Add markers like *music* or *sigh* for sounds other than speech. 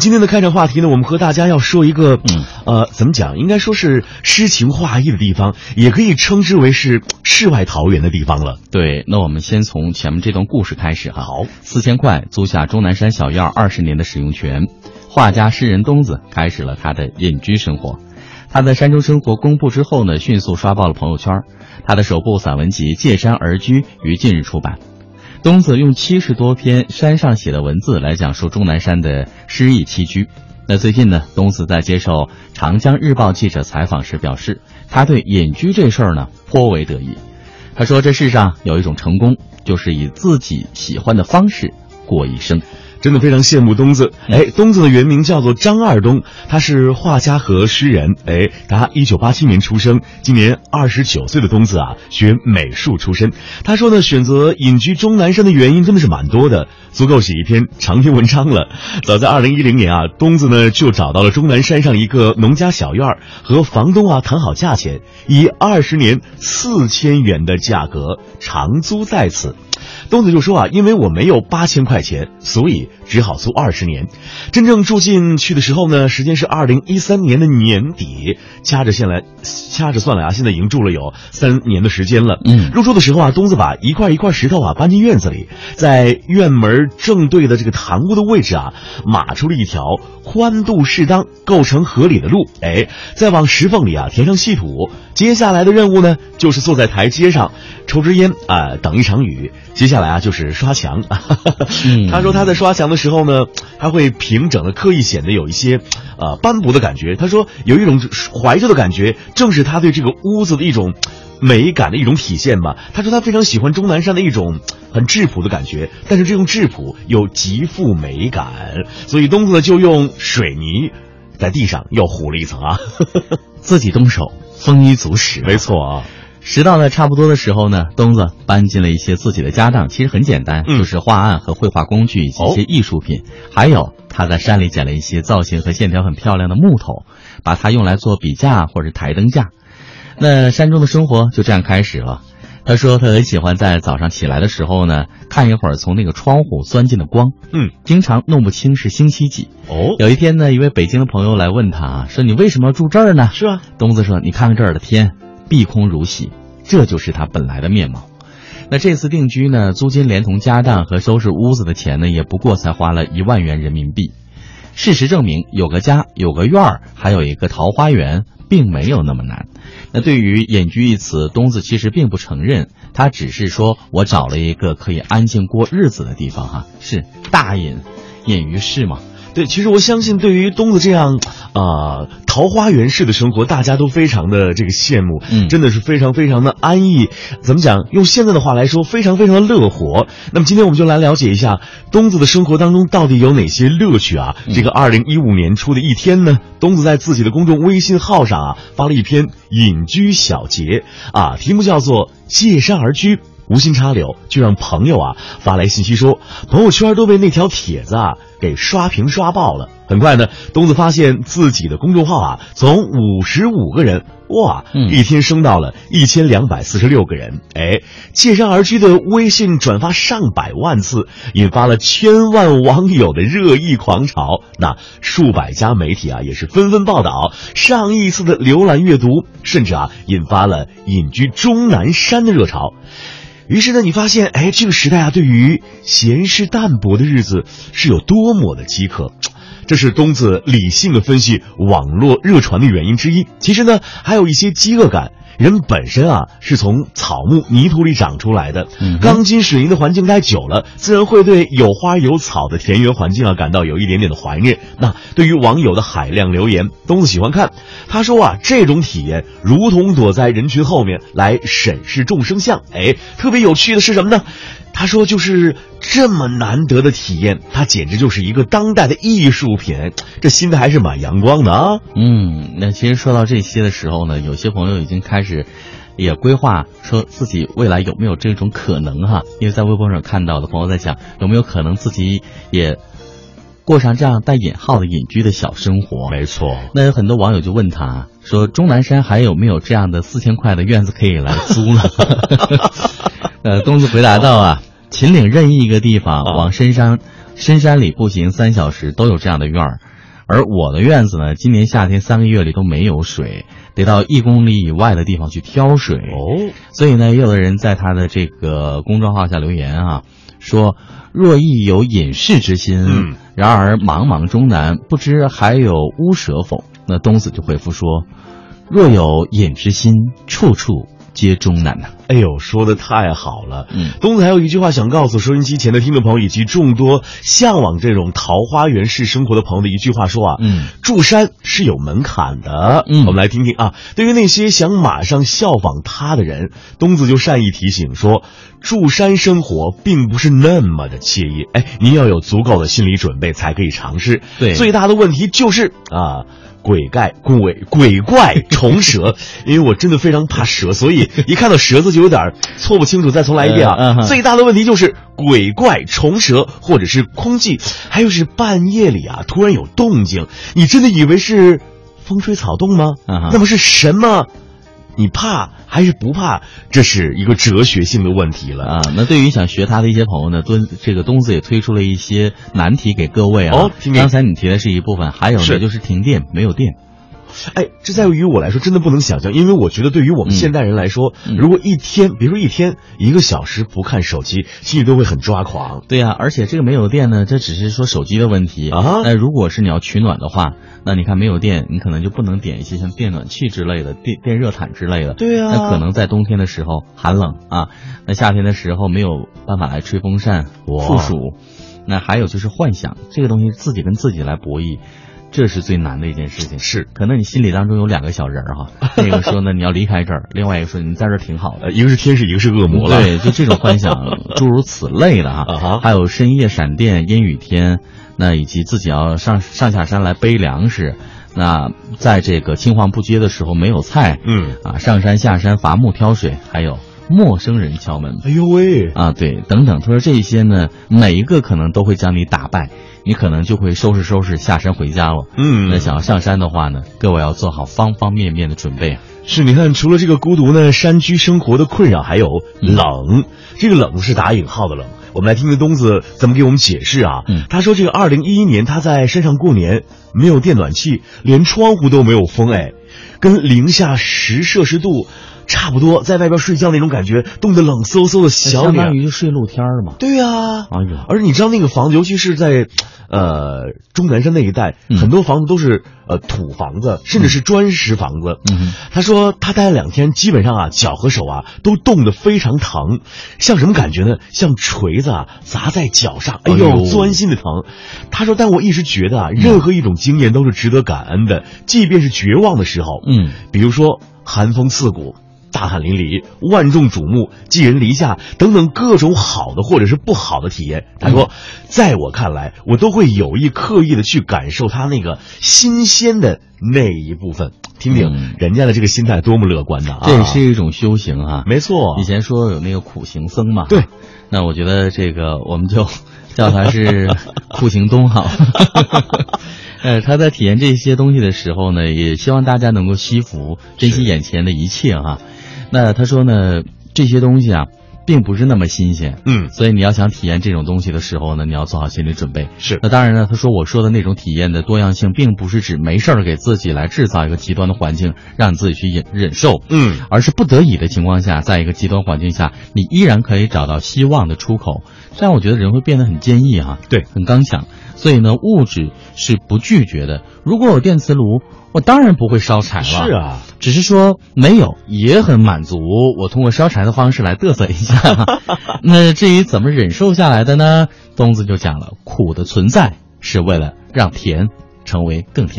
今天的开场话题呢，我们和大家要说一个，嗯呃，怎么讲？应该说是诗情画意的地方，也可以称之为是世外桃源的地方了。对，那我们先从前面这段故事开始哈。好，四千块租下终南山小院二十年的使用权，画家诗人东子开始了他的隐居生活。他在山中生活公布之后呢，迅速刷爆了朋友圈。他的首部散文集《借山而居》于近日出版。东子用七十多篇山上写的文字来讲述终南山的诗意栖居。那最近呢，东子在接受《长江日报》记者采访时表示，他对隐居这事儿呢颇为得意。他说：“这世上有一种成功，就是以自己喜欢的方式过一生。”真的非常羡慕东子。哎，东子的原名叫做张二东，他是画家和诗人。哎，他一九八七年出生，今年二十九岁的东子啊，学美术出身。他说呢，选择隐居终南山的原因真的是蛮多的，足够写一篇长篇文章了。早在二零一零年啊，东子呢就找到了终南山上一个农家小院儿，和房东啊谈好价钱，以二十年四千元的价格长租在此。东子就说啊，因为我没有八千块钱，所以只好租二十年。真正住进去的时候呢，时间是二零一三年的年底。掐着线来，掐着算来啊，现在已经住了有三年的时间了。嗯，入住的时候啊，东子把一块一块石头啊搬进院子里，在院门正对的这个堂屋的位置啊，码出了一条宽度适当、构成合理的路。哎，再往石缝里啊填上细土。接下来的任务呢，就是坐在台阶上抽支烟啊，等一场雨。接下来啊，就是刷墙。*laughs* 他说他在刷墙的时候呢，他会平整的，刻意显得有一些，呃，斑驳的感觉。他说有一种怀旧的感觉，正是他对这个屋子的一种美感的一种体现吧。他说他非常喜欢钟南山的一种很质朴的感觉，但是这种质朴又极富美感。所以东子呢就用水泥在地上又糊了一层啊，*laughs* 自己动手，丰衣足食。没错啊。拾到的差不多的时候呢，东子搬进了一些自己的家当，其实很简单，就是画案和绘画工具以及一些艺术品，还有他在山里捡了一些造型和线条很漂亮的木头，把它用来做笔架或者台灯架。那山中的生活就这样开始了。他说他很喜欢在早上起来的时候呢，看一会儿从那个窗户钻进的光，嗯，经常弄不清是星期几。哦，有一天呢，一位北京的朋友来问他说：“你为什么要住这儿呢？”是啊，东子说：“你看看这儿的天。”碧空如洗，这就是他本来的面貌。那这次定居呢，租金连同家当和收拾屋子的钱呢，也不过才花了一万元人民币。事实证明，有个家，有个院儿，还有一个桃花源，并没有那么难。那对于隐居一词，东子其实并不承认，他只是说我找了一个可以安静过日子的地方。哈，是大隐，隐于市嘛。对，其实我相信，对于东子这样，啊，桃花源式的生活，大家都非常的这个羡慕，嗯，真的是非常非常的安逸。怎么讲？用现在的话来说，非常非常的乐活。那么今天我们就来了解一下东子的生活当中到底有哪些乐趣啊？这个二零一五年初的一天呢，东子在自己的公众微信号上啊发了一篇隐居小结啊，题目叫做《借山而居》。无心插柳，就让朋友啊发来信息说，朋友圈都被那条帖子啊给刷屏刷爆了。很快呢，东子发现自己的公众号啊从五十五个人哇，一天升到了一千两百四十六个人。哎，借山而居的微信转发上百万次，引发了千万网友的热议狂潮。那数百家媒体啊也是纷纷报道，上亿次的浏览阅读，甚至啊引发了隐居终南山的热潮。于是呢，你发现，哎，这个时代啊，对于闲适淡泊的日子是有多么的饥渴，这是东子理性的分析网络热传的原因之一。其实呢，还有一些饥饿感。人本身啊是从草木泥土里长出来的，钢筋水泥的环境待久了，自然会对有花有草的田园环境啊感到有一点点的怀念。那对于网友的海量留言，东子喜欢看，他说啊，这种体验如同躲在人群后面来审视众生相。哎，特别有趣的是什么呢？他说就是这么难得的体验，它简直就是一个当代的艺术品。这心态还是蛮阳光的啊。嗯，那其实说到这些的时候呢，有些朋友已经开始也规划说自己未来有没有这种可能哈？因为在微博上看到的朋友在想有没有可能自己也过上这样带引号的隐居的小生活。没错。那有很多网友就问他说：“终南山还有没有这样的四千块的院子可以来租呢？” *laughs* 呃，东子回答道啊。秦岭任意一个地方，往深山深山里步行三小时，都有这样的院儿。而我的院子呢，今年夏天三个月里都没有水，得到一公里以外的地方去挑水。哦，所以呢，也有的人在他的这个公众号下留言啊，说若亦有隐士之心，嗯然而茫茫中南，不知还有乌蛇否？那东子就回复说，若有隐之心，处处皆终南呐。哎呦，说的太好了。嗯东子还有一句话想告诉收音机前的听众朋友以及众多向往这种桃花源式生活的朋友的一句话说啊，嗯，住山是有门槛的。嗯我们来听听啊，对于那些想马上效仿他的人，东子就善意提醒说，住山生活并不是那么的惬意。哎，您要有足够的心理准备才可以尝试。对最大的问题就是啊。鬼怪、鬼鬼怪、虫蛇，*laughs* 因为我真的非常怕蛇，所以一看到蛇字就有点错不清楚。再重来一遍啊！最大的问题就是鬼怪、虫蛇，或者是空气，还有是半夜里啊突然有动静，你真的以为是风吹草动吗？嗯那么是什么？你怕还是不怕？这是一个哲学性的问题了。啊，那对于想学他的一些朋友呢，敦这个东子也推出了一些难题给各位啊。哦刚才你提的是一部分，还有呢是就是停电没有电。哎，这在于我来说真的不能想象，因为我觉得对于我们现代人来说，嗯如果一天，比如说一天，一个小时不看手机，心里都会很抓狂。对呀、而且这个没有电呢，这只是说手机的问题啊那如果是你要取暖的话，那你看没有电，你可能就不能点一些像电暖器之类的、电电热毯之类的。对呀那可能在冬天的时候寒冷啊，那夏天的时候没有办法来吹风扇哇附暑。那还有就是幻想这个东西，自己跟自己来博弈。这是最难的一件事情，是。可能你心里当中有两个小人儿哈，*laughs* 那个说呢你要离开这儿，另外一个说你在这儿挺好的，呃，一个是天使，一个是恶魔了。对，就这种幻想，*laughs* 诸如此类的。啊哈。还有深夜闪电、阴雨天，那以及自己要上上下山来背粮食，那在这个青黄不接的时候没有菜，嗯，啊，上山下山伐木挑水，还有陌生人敲门。哎呦喂，啊，对，等等，他说这些呢，每一个可能都会将你打败，你可能就会收拾收拾下山回家了。嗯，那想要上山的话呢，各位要做好方方面面的准备啊。是，你看，除了这个孤独呢，山居生活的困扰还有冷。这个冷是打引号的冷。我们来听听东子怎么给我们解释啊。嗯他说这个二零一一年他在山上过年，没有电暖气，连窗户都没有封，哎，跟零下十摄氏度差不多，在外边睡觉那种感觉，冻得冷飕飕的小相当脸。于就睡露天儿嘛。对呀、哎呦，而你知道那个房子，尤其是在，呃，钟南山那一带，嗯很多房子都是呃土房子，甚至是砖石房子。嗯他说他待了两天，基本上啊脚和手啊都冻得非常疼，像什么感觉呢？像锤子啊砸在脚上，哎呦钻心的疼。他说，但我一直觉得啊，任何一种经验都是值得感恩的，即便是绝望的时候，嗯。比如说寒风刺骨、大汗淋漓、万众瞩目、寄人篱下等等各种好的或者是不好的体验。他说，在我看来，我都会有意刻意的去感受他那个新鲜的那一部分。听听嗯人家的这个心态多么乐观的！啊这也是一种修行啊。没错以，前说有那个苦行僧嘛，对，那我觉得这个我们就叫他是 *laughs* 苦行东好。*laughs* 呃，他在体验这些东西的时候呢，也希望大家能够惜福，珍惜眼前的一切哈。那他说呢，这些东西啊，并不是那么新鲜，嗯，所以你要想体验这种东西的时候呢，你要做好心理准备。是那当然呢，他说我说的那种体验的多样性，并不是指没事儿给自己来制造一个极端的环境，让你自己去忍忍受，嗯，而是不得已的情况下，在一个极端环境下，你依然可以找到希望的出口。这样我觉得人会变得很坚毅哈、对很刚强。所以呢，物质是不拒绝的。如果有电磁炉，我当然不会烧柴了。是啊，只是说没有也很满足，我通过烧柴的方式来嘚瑟一下。*laughs* 那至于怎么忍受下来的呢？东子就讲了，苦的存在是为了让甜成为更甜。